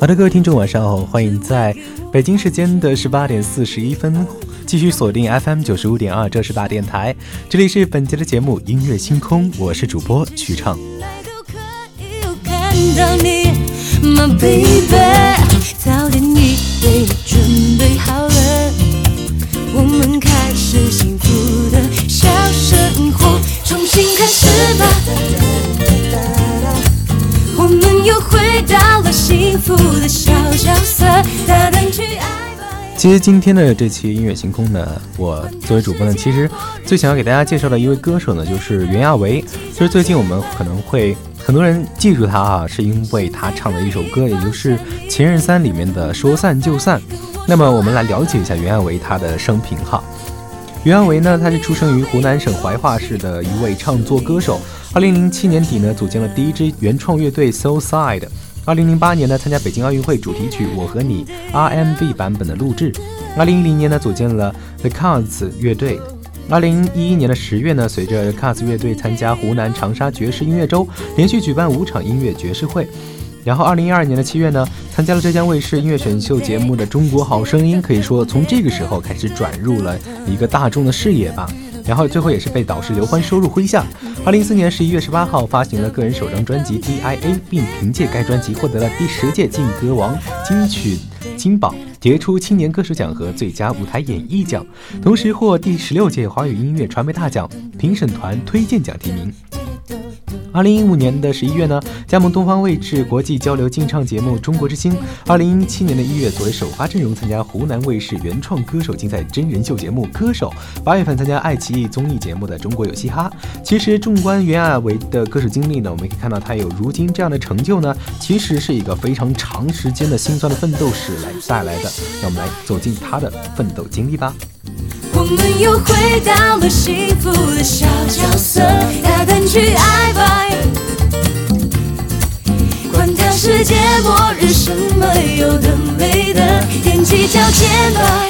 好的，各位听众，晚上好，欢迎在北京时间的十八点四十一分继续锁定 FM 九十五点二，这是大电台，这里是本节的节目音乐星空，我是主播曲畅。重新开始吧。又回到了幸福的小角色，大胆去爱吧。其实今天的这期音乐星空呢，我作为主播呢，其实最想要给大家介绍的一位歌手呢，就是袁娅维。其实最近我们可能会很多人记住他啊，是因为他唱的一首歌，也就是《前任三》里面的《说散就散》。那么我们来了解一下袁娅维他的生平哈。袁娅维呢，他是出生于湖南省怀化市的一位唱作歌手。二零零七年底呢，组建了第一支原创乐队 Soul Side。二零零八年呢，参加北京奥运会主题曲《我和你》RMB 版本的录制。二零一零年呢，组建了 The Cars 乐队。二零一一年的十月呢，随着 The Cars 乐队参加湖南长沙爵士音乐周，连续举办五场音乐爵士会。然后二零一二年的七月呢，参加了浙江卫视音乐选秀节目的《中国好声音》，可以说从这个时候开始转入了一个大众的视野吧。然后最后也是被导师刘欢收入麾下。二零一四年十一月十八号发行了个人首张专辑《DIA》，并凭借该专辑获得了第十届劲歌王金曲金榜、杰出青年歌手奖和最佳舞台演绎奖，同时获第十六届华语音乐传媒大奖评审团推荐奖提名。二零一五年的十一月呢，加盟东方卫视国际交流竞唱节目《中国之星》。二零一七年的一月，作为首发阵容参加湖南卫视原创歌手竞赛真人秀节目《歌手》。八月份参加爱奇艺综艺节目的《中国有嘻哈》。其实，纵观袁娅维的歌手经历呢，我们可以看到她有如今这样的成就呢，其实是一个非常长时间的辛酸的奋斗史来带来的。让我们来走进她的奋斗经历吧。我们又回到了幸福的小角色，大胆去爱吧。管他世界末日，什么有的没的，踮起脚尖吧。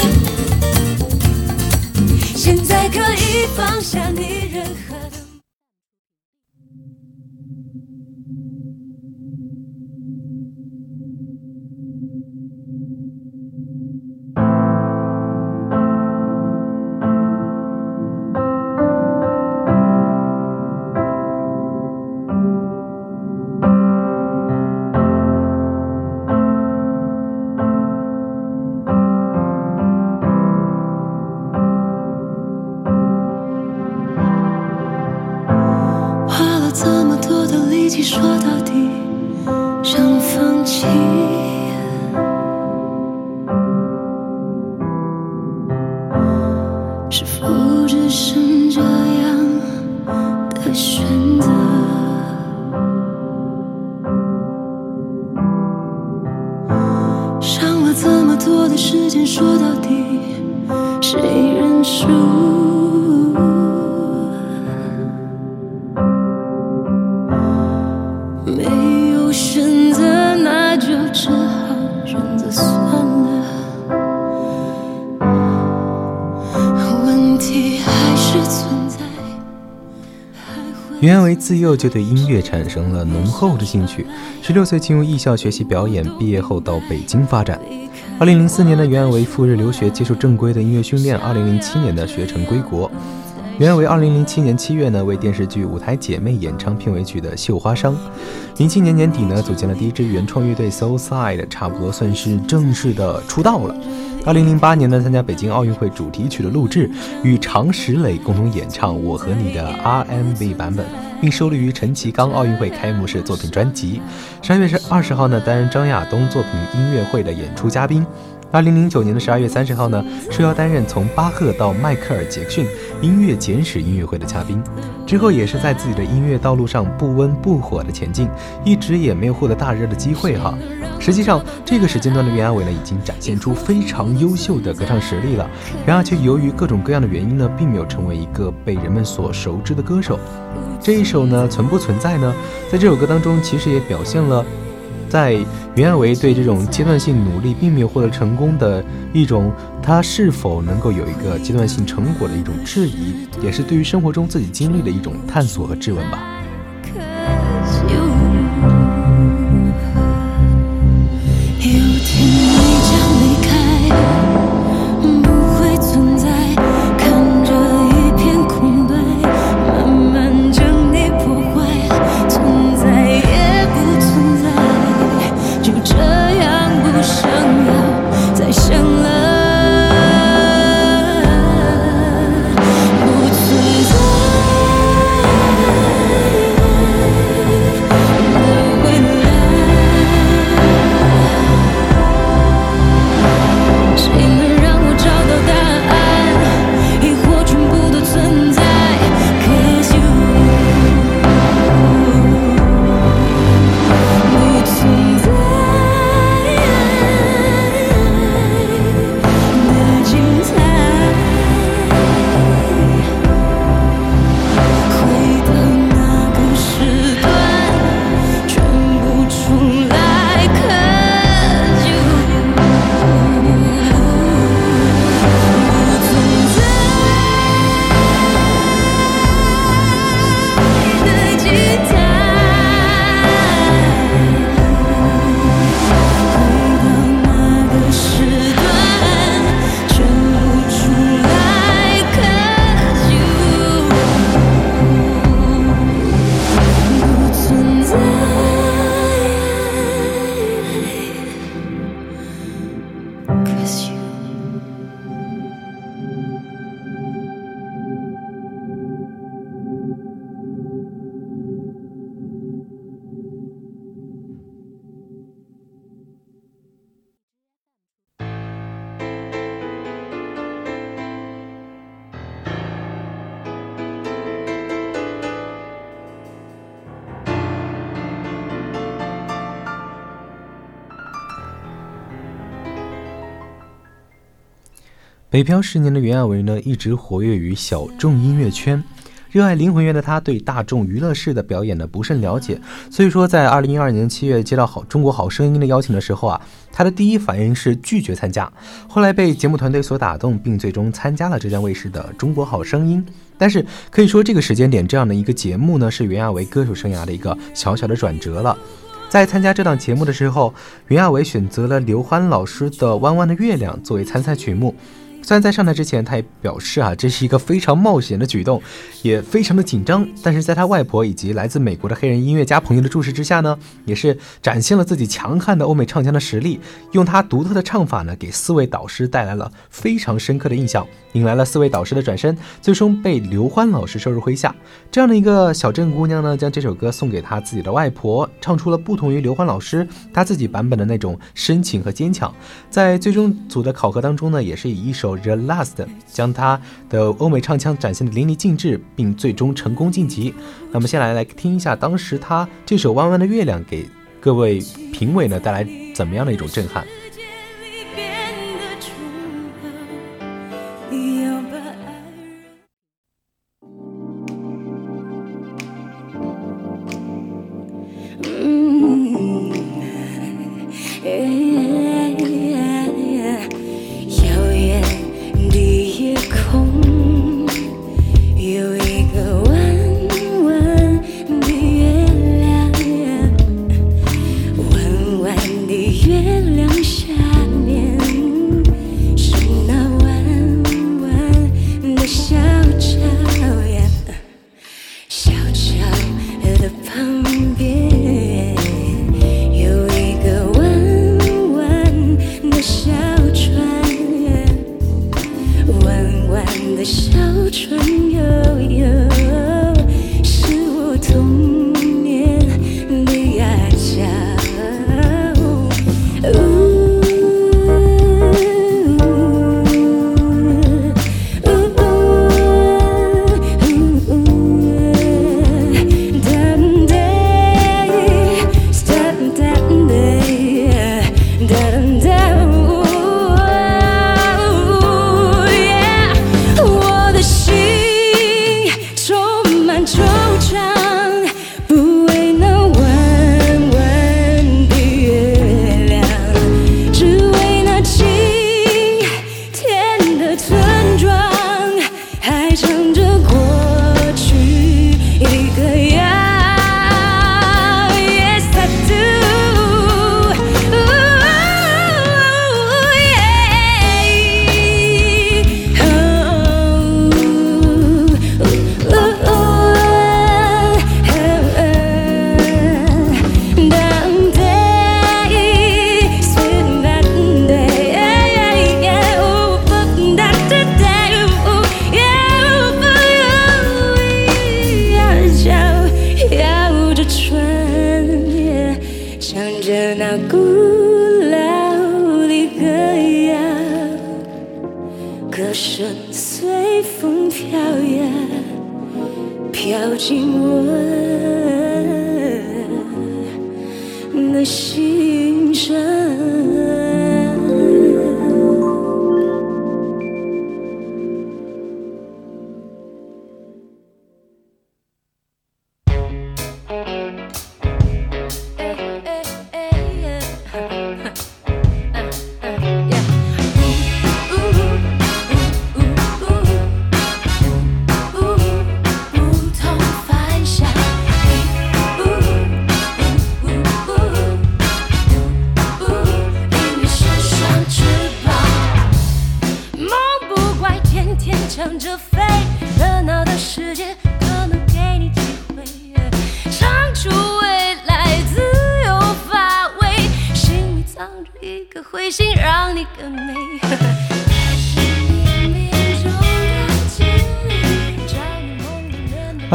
现在可以放下你任何。袁娅维自幼就对音乐产生了浓厚的兴趣，十六岁进入艺校学习表演，毕业后到北京发展。二零零四年的袁娅维赴日留学，接受正规的音乐训练。二零零七年的学成归国。袁娅维二零零七年七月呢，为电视剧《舞台姐妹》演唱片尾曲的《绣花裳》。零七年年底呢，组建了第一支原创乐队 Soul Side，差不多算是正式的出道了。二零零八年呢，参加北京奥运会主题曲的录制，与常石磊共同演唱《我和你》的 R&B 版本，并收录于陈其刚奥运会开幕式作品专辑。十二月是二十号呢，担任张亚东作品音乐会的演出嘉宾。二零零九年的十二月三十号呢，受邀担任从巴赫到迈克尔·杰克逊音乐简史音乐会的嘉宾。之后也是在自己的音乐道路上不温不火的前进，一直也没有获得大热的机会哈。实际上，这个时间段的袁娅维呢，已经展现出非常优秀的歌唱实力了。然而，却由于各种各样的原因呢，并没有成为一个被人们所熟知的歌手。这一首呢，存不存在呢？在这首歌当中，其实也表现了。在袁娅维对这种阶段性努力并没有获得成功的一种，他是否能够有一个阶段性成果的一种质疑，也是对于生活中自己经历的一种探索和质问吧。北漂十年的袁娅维呢，一直活跃于小众音乐圈。热爱灵魂乐的他，对大众娱乐式的表演呢不甚了解。所以说，在二零一二年七月接到好中国好声音的邀请的时候啊，他的第一反应是拒绝参加。后来被节目团队所打动，并最终参加了浙江卫视的《中国好声音》。但是可以说，这个时间点这样的一个节目呢，是袁娅维歌手生涯的一个小小的转折了。在参加这档节目的时候，袁娅维选择了刘欢老师的《弯弯的月亮》作为参赛曲目。虽然在上台之前，他也表示啊，这是一个非常冒险的举动，也非常的紧张。但是在他外婆以及来自美国的黑人音乐家朋友的注视之下呢，也是展现了自己强悍的欧美唱腔的实力，用他独特的唱法呢，给四位导师带来了非常深刻的印象，引来了四位导师的转身，最终被刘欢老师收入麾下。这样的一个小镇姑娘呢，将这首歌送给她自己的外婆，唱出了不同于刘欢老师他自己版本的那种深情和坚强。在最终组的考核当中呢，也是以一首。The Last 将他的欧美唱腔展现的淋漓尽致，并最终成功晋级。那么，先来来听一下当时他这首《弯弯的月亮》给各位评委呢带来怎么样的一种震撼。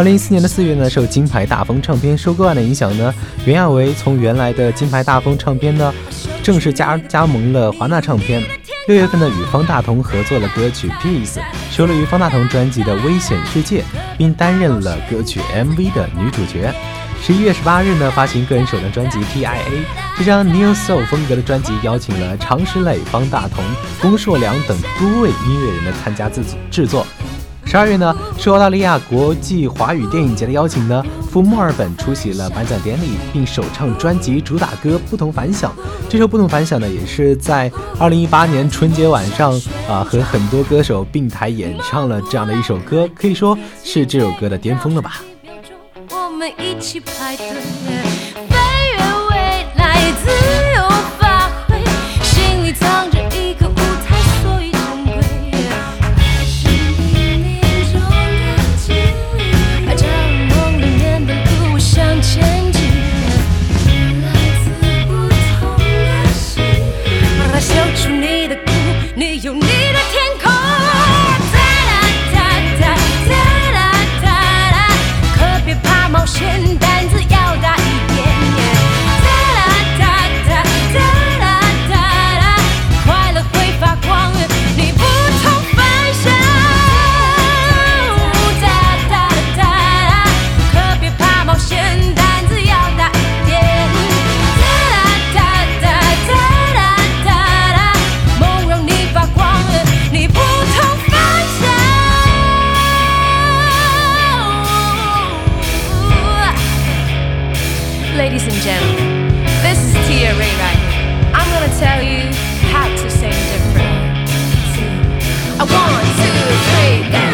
二零一四年的四月呢，受金牌大风唱片收购案的影响呢，袁娅维从原来的金牌大风唱片呢，正式加加盟了华纳唱片。六月份呢，与方大同合作了歌曲《Peace》，收录于方大同专辑的《危险世界》，并担任了歌曲 MV 的女主角。十一月十八日呢，发行个人首张专辑《TIA》。这张 New Soul 风格的专辑邀请了常石磊、方大同、龚硕良等多位音乐人呢参加制制作。十二月呢，受澳大利亚国际华语电影节的邀请呢，赴墨尔本出席了颁奖典礼，并首唱专辑主打歌《不同凡响》。这首《不同凡响》呢，也是在二零一八年春节晚上啊，和很多歌手并台演唱了这样的一首歌，可以说是这首歌的巅峰了吧。我们一起排队，Hey.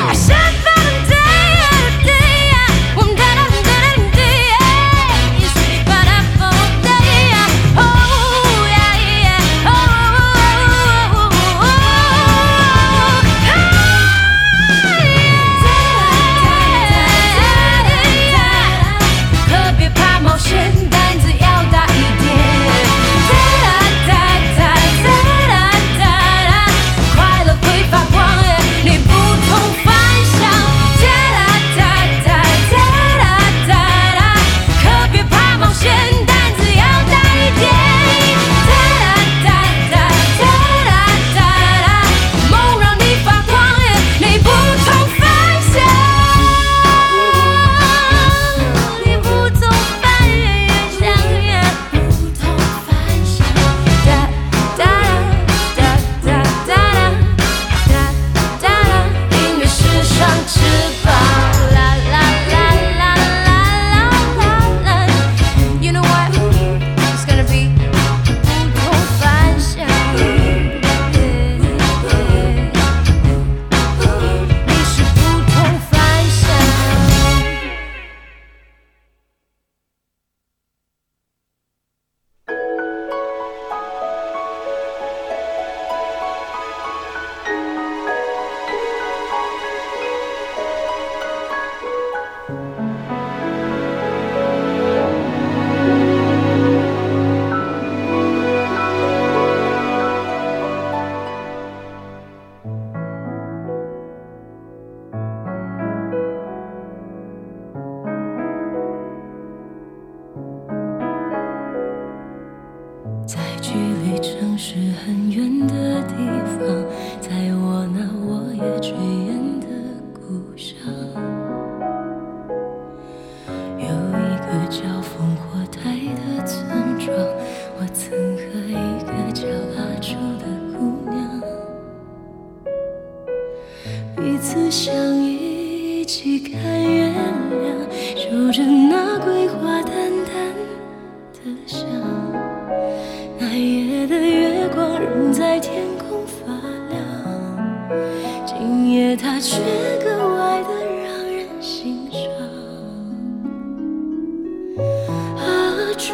阿楚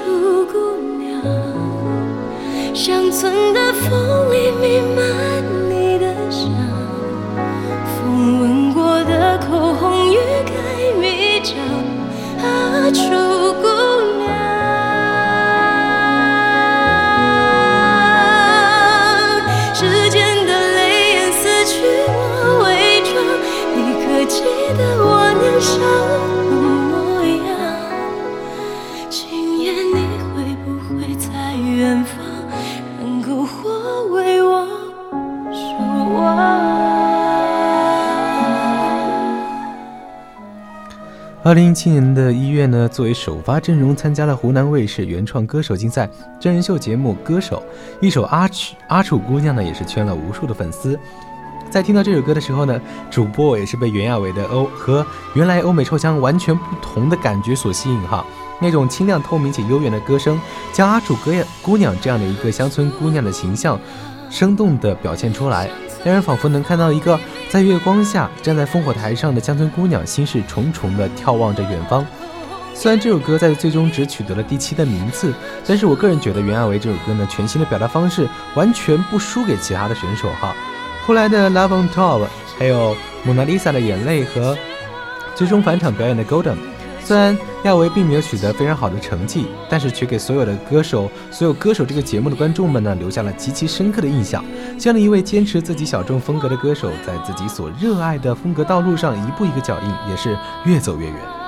姑娘，乡村的风里弥漫。二零一七年的一月呢，作为首发阵容参加了湖南卫视原创歌手竞赛真人秀节目《歌手》，一首《阿曲阿楚姑娘》呢，也是圈了无数的粉丝。在听到这首歌的时候呢，主播也是被袁娅维的欧和原来欧美臭腔完全不同的感觉所吸引哈。那种清亮透明且悠远的歌声，将阿楚歌姑娘这样的一个乡村姑娘的形象，生动地表现出来，让人仿佛能看到一个在月光下站在烽火台上的乡村姑娘，心事重重地眺望着远方。虽然这首歌在最终只取得了第七的名次，但是我个人觉得袁娅维这首歌呢，全新的表达方式完全不输给其他的选手哈。后来的《Love on Top》，还有《蒙娜丽莎的眼泪》和最终返场表演的《Golden》，虽然亚维并没有取得非常好的成绩，但是却给所有的歌手、所有歌手这个节目的观众们呢，留下了极其深刻的印象。这样的一位坚持自己小众风格的歌手，在自己所热爱的风格道路上一步一个脚印，也是越走越远。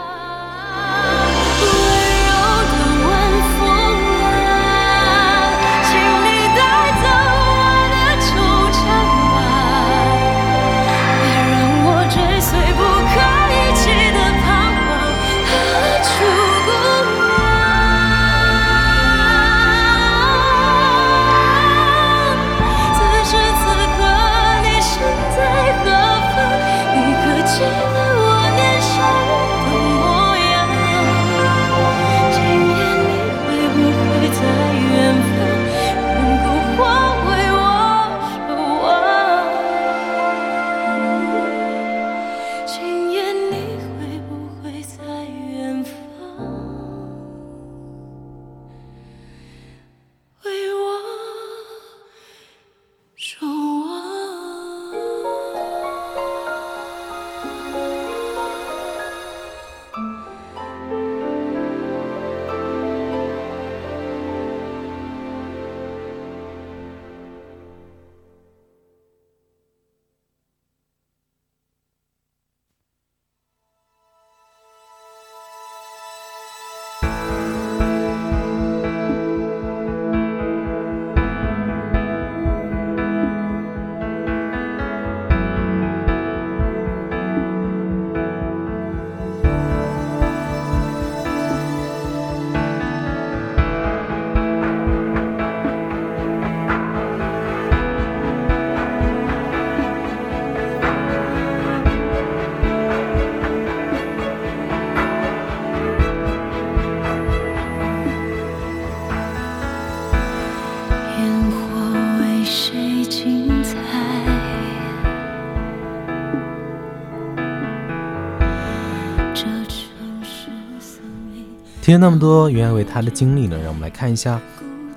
听了那么多袁娅维她的经历呢，让我们来看一下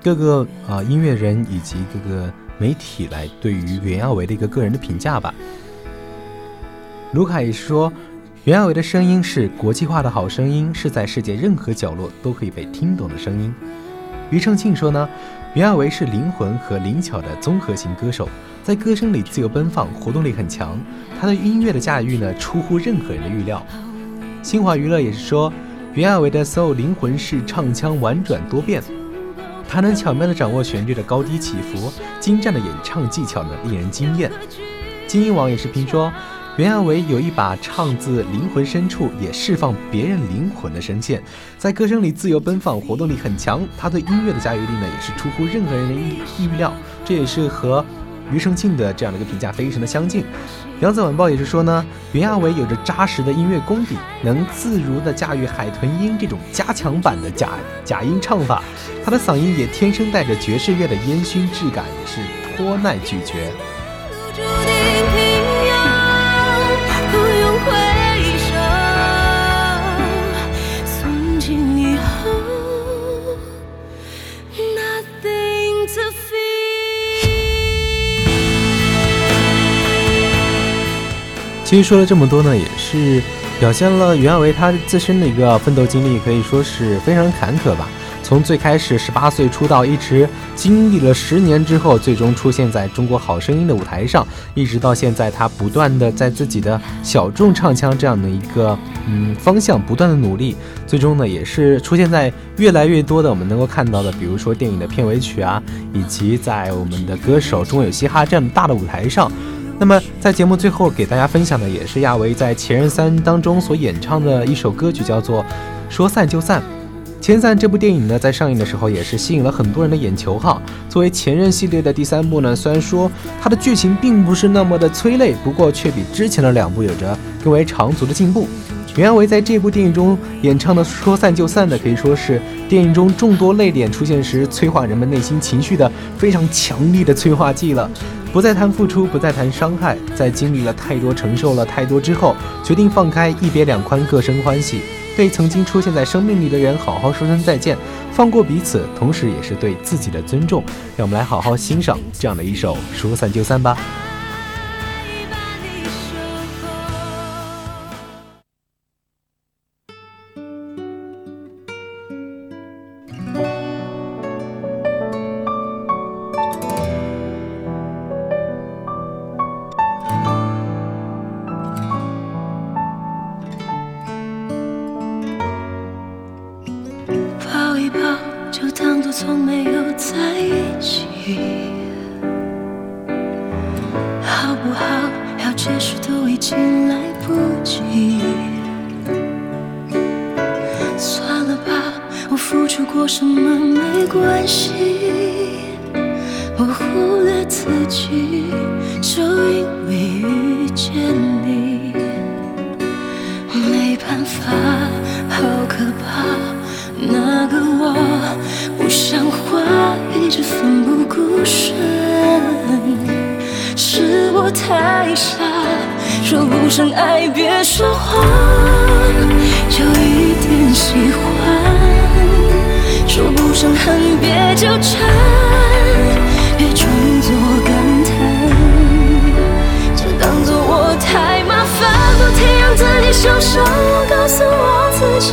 各个啊、音乐人以及各个媒体来对于袁娅维的一个个人的评价吧。卢卡也是说，袁娅维的声音是国际化的好声音，是在世界任何角落都可以被听懂的声音。庾澄庆说呢，袁娅维是灵魂和灵巧的综合型歌手，在歌声里自由奔放，活动力很强。她对音乐的驾驭呢，出乎任何人的预料。新华娱乐也是说，袁娅维的 soul 灵魂是唱腔婉转多变，她能巧妙地掌握旋律的高低起伏，精湛的演唱技巧呢令人惊艳。金鹰网也是评说，袁娅维有一把唱自灵魂深处，也释放别人灵魂的声线，在歌声里自由奔放，活动力很强。他对音乐的驾驭力呢，也是出乎任何人的意意料。这也是和庾澄庆的这样的一个评价非常的相近。扬子晚报也是说呢，袁娅维有着扎实的音乐功底，能自如的驾驭海豚音这种加强版的假假音唱法。她的嗓音也天生带着爵士乐的烟熏质感，也是颇耐咀嚼。其实说了这么多呢，也是表现了袁娅维她自身的一个奋斗经历，可以说是非常坎坷吧。从最开始十八岁出道，一直经历了十年之后，最终出现在中国好声音的舞台上，一直到现在，她不断的在自己的小众唱腔这样的一个嗯方向不断的努力，最终呢，也是出现在越来越多的我们能够看到的，比如说电影的片尾曲啊，以及在我们的歌手中有嘻哈这样大的舞台上。那么，在节目最后给大家分享的也是亚维在《前任三》当中所演唱的一首歌曲，叫做《说散就散》。《前散》这部电影呢，在上映的时候也是吸引了很多人的眼球哈。作为《前任》系列的第三部呢，虽然说它的剧情并不是那么的催泪，不过却比之前的两部有着更为长足的进步。袁娅维在这部电影中演唱的《说散就散》的，可以说是电影中众多泪点出现时催化人们内心情绪的非常强力的催化剂了。不再谈付出，不再谈伤害，在经历了太多、承受了太多之后，决定放开，一别两宽，各生欢喜，对曾经出现在生命里的人好好说声再见，放过彼此，同时也是对自己的尊重。让我们来好好欣赏这样的一首《说散就散》吧。那个，我不像花，一直奋不顾身。是我太傻，说不上爱，别说谎，就一点喜欢；说不上恨，别纠缠，别装作感叹，就当作我太麻烦，不停让自己受伤。我告诉我自己，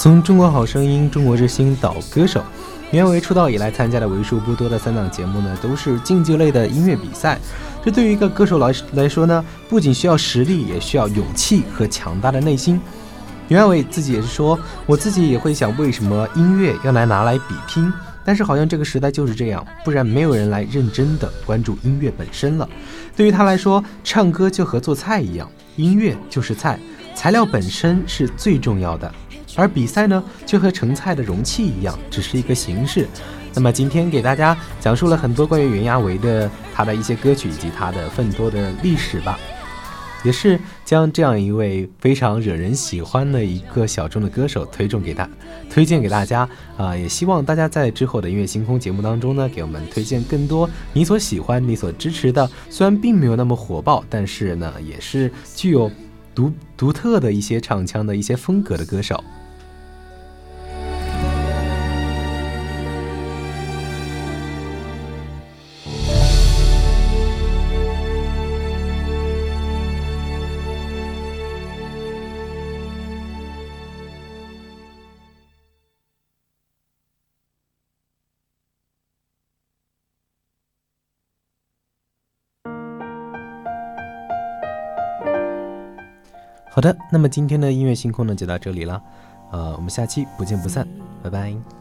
从《中国好声音》《中国之星》到歌手，袁维出道以来参加的为数不多的三档节目呢，都是竞技类的音乐比赛。这对于一个歌手来来说呢，不仅需要实力，也需要勇气和强大的内心。袁伟自己也是说，我自己也会想，为什么音乐要来拿来比拼？但是好像这个时代就是这样，不然没有人来认真的关注音乐本身了。对于他来说，唱歌就和做菜一样，音乐就是菜，材料本身是最重要的，而比赛呢，就和盛菜的容器一样，只是一个形式。那么今天给大家讲述了很多关于袁娅维的他的一些歌曲以及他的奋多的历史吧。也是将这样一位非常惹人喜欢的一个小众的歌手推荐给大推荐给大家啊！也希望大家在之后的音乐星空节目当中呢，给我们推荐更多你所喜欢、你所支持的，虽然并没有那么火爆，但是呢，也是具有独独特的一些唱腔的一些风格的歌手。好的，那么今天的音乐星空呢就到这里了，呃，我们下期不见不散，拜拜。